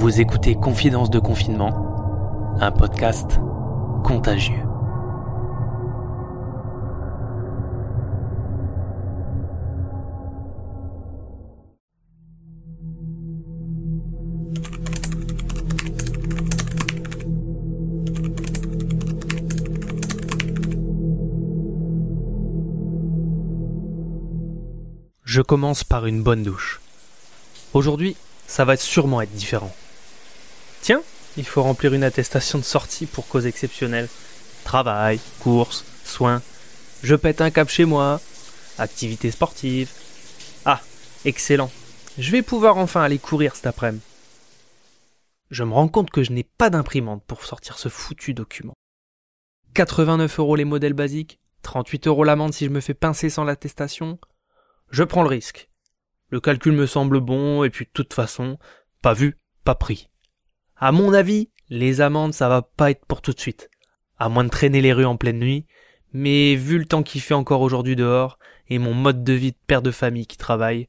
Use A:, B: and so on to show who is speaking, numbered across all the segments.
A: Vous écoutez Confidence de confinement, un podcast contagieux. Je commence par une bonne douche. Aujourd'hui, ça va sûrement être différent. Tiens, il faut remplir une attestation de sortie pour cause exceptionnelle. Travail, courses, soins. Je pète un cap chez moi. Activité sportive. Ah, excellent. Je vais pouvoir enfin aller courir cet après-midi. Je me rends compte que je n'ai pas d'imprimante pour sortir ce foutu document. 89 euros les modèles basiques, 38 euros l'amende si je me fais pincer sans l'attestation. Je prends le risque. Le calcul me semble bon, et puis de toute façon, pas vu, pas pris. À mon avis, les amendes, ça va pas être pour tout de suite. À moins de traîner les rues en pleine nuit, mais vu le temps qu'il fait encore aujourd'hui dehors, et mon mode de vie de père de famille qui travaille,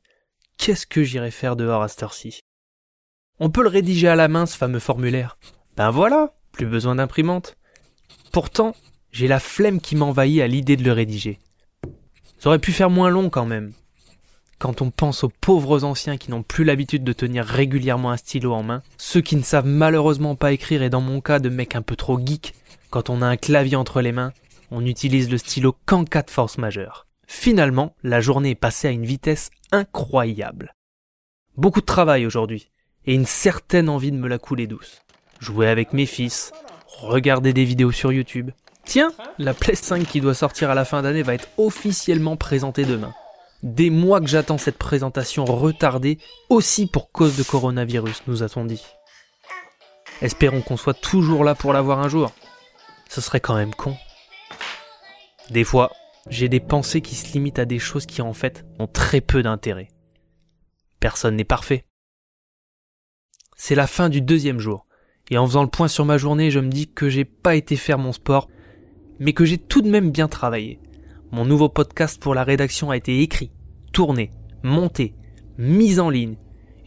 A: qu'est-ce que j'irai faire dehors à cette heure-ci? On peut le rédiger à la main, ce fameux formulaire. Ben voilà, plus besoin d'imprimante. Pourtant, j'ai la flemme qui m'envahit à l'idée de le rédiger. Ça aurait pu faire moins long quand même quand on pense aux pauvres anciens qui n'ont plus l'habitude de tenir régulièrement un stylo en main, ceux qui ne savent malheureusement pas écrire et dans mon cas de mec un peu trop geek, quand on a un clavier entre les mains, on utilise le stylo qu'en cas de force majeure. Finalement, la journée est passée à une vitesse incroyable. Beaucoup de travail aujourd'hui, et une certaine envie de me la couler douce. Jouer avec mes fils, regarder des vidéos sur YouTube. Tiens, la Play 5 qui doit sortir à la fin d'année va être officiellement présentée demain. Des mois que j'attends cette présentation retardée, aussi pour cause de coronavirus, nous a-t-on dit. Espérons qu'on soit toujours là pour la voir un jour. Ce serait quand même con. Des fois, j'ai des pensées qui se limitent à des choses qui en fait ont très peu d'intérêt. Personne n'est parfait. C'est la fin du deuxième jour, et en faisant le point sur ma journée, je me dis que j'ai pas été faire mon sport, mais que j'ai tout de même bien travaillé. Mon nouveau podcast pour la rédaction a été écrit, tourné, monté, mis en ligne,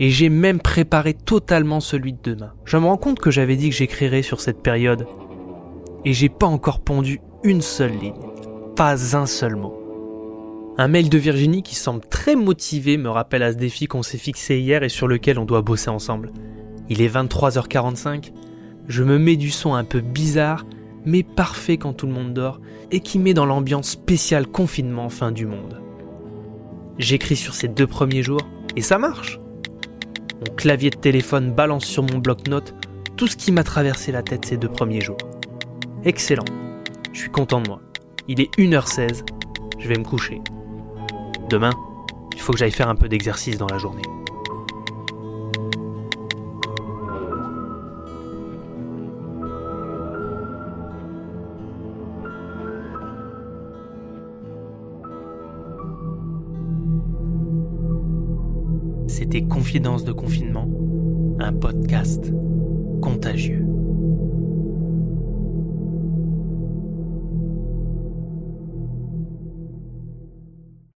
A: et j'ai même préparé totalement celui de demain. Je me rends compte que j'avais dit que j'écrirais sur cette période, et j'ai pas encore pondu une seule ligne, pas un seul mot. Un mail de Virginie qui semble très motivé me rappelle à ce défi qu'on s'est fixé hier et sur lequel on doit bosser ensemble. Il est 23h45, je me mets du son un peu bizarre mais parfait quand tout le monde dort, et qui met dans l'ambiance spéciale confinement fin du monde. J'écris sur ces deux premiers jours, et ça marche. Mon clavier de téléphone balance sur mon bloc-notes tout ce qui m'a traversé la tête ces deux premiers jours. Excellent. Je suis content de moi. Il est 1h16, je vais me coucher. Demain, il faut que j'aille faire un peu d'exercice dans la journée. C'était Confidence de confinement, un podcast contagieux.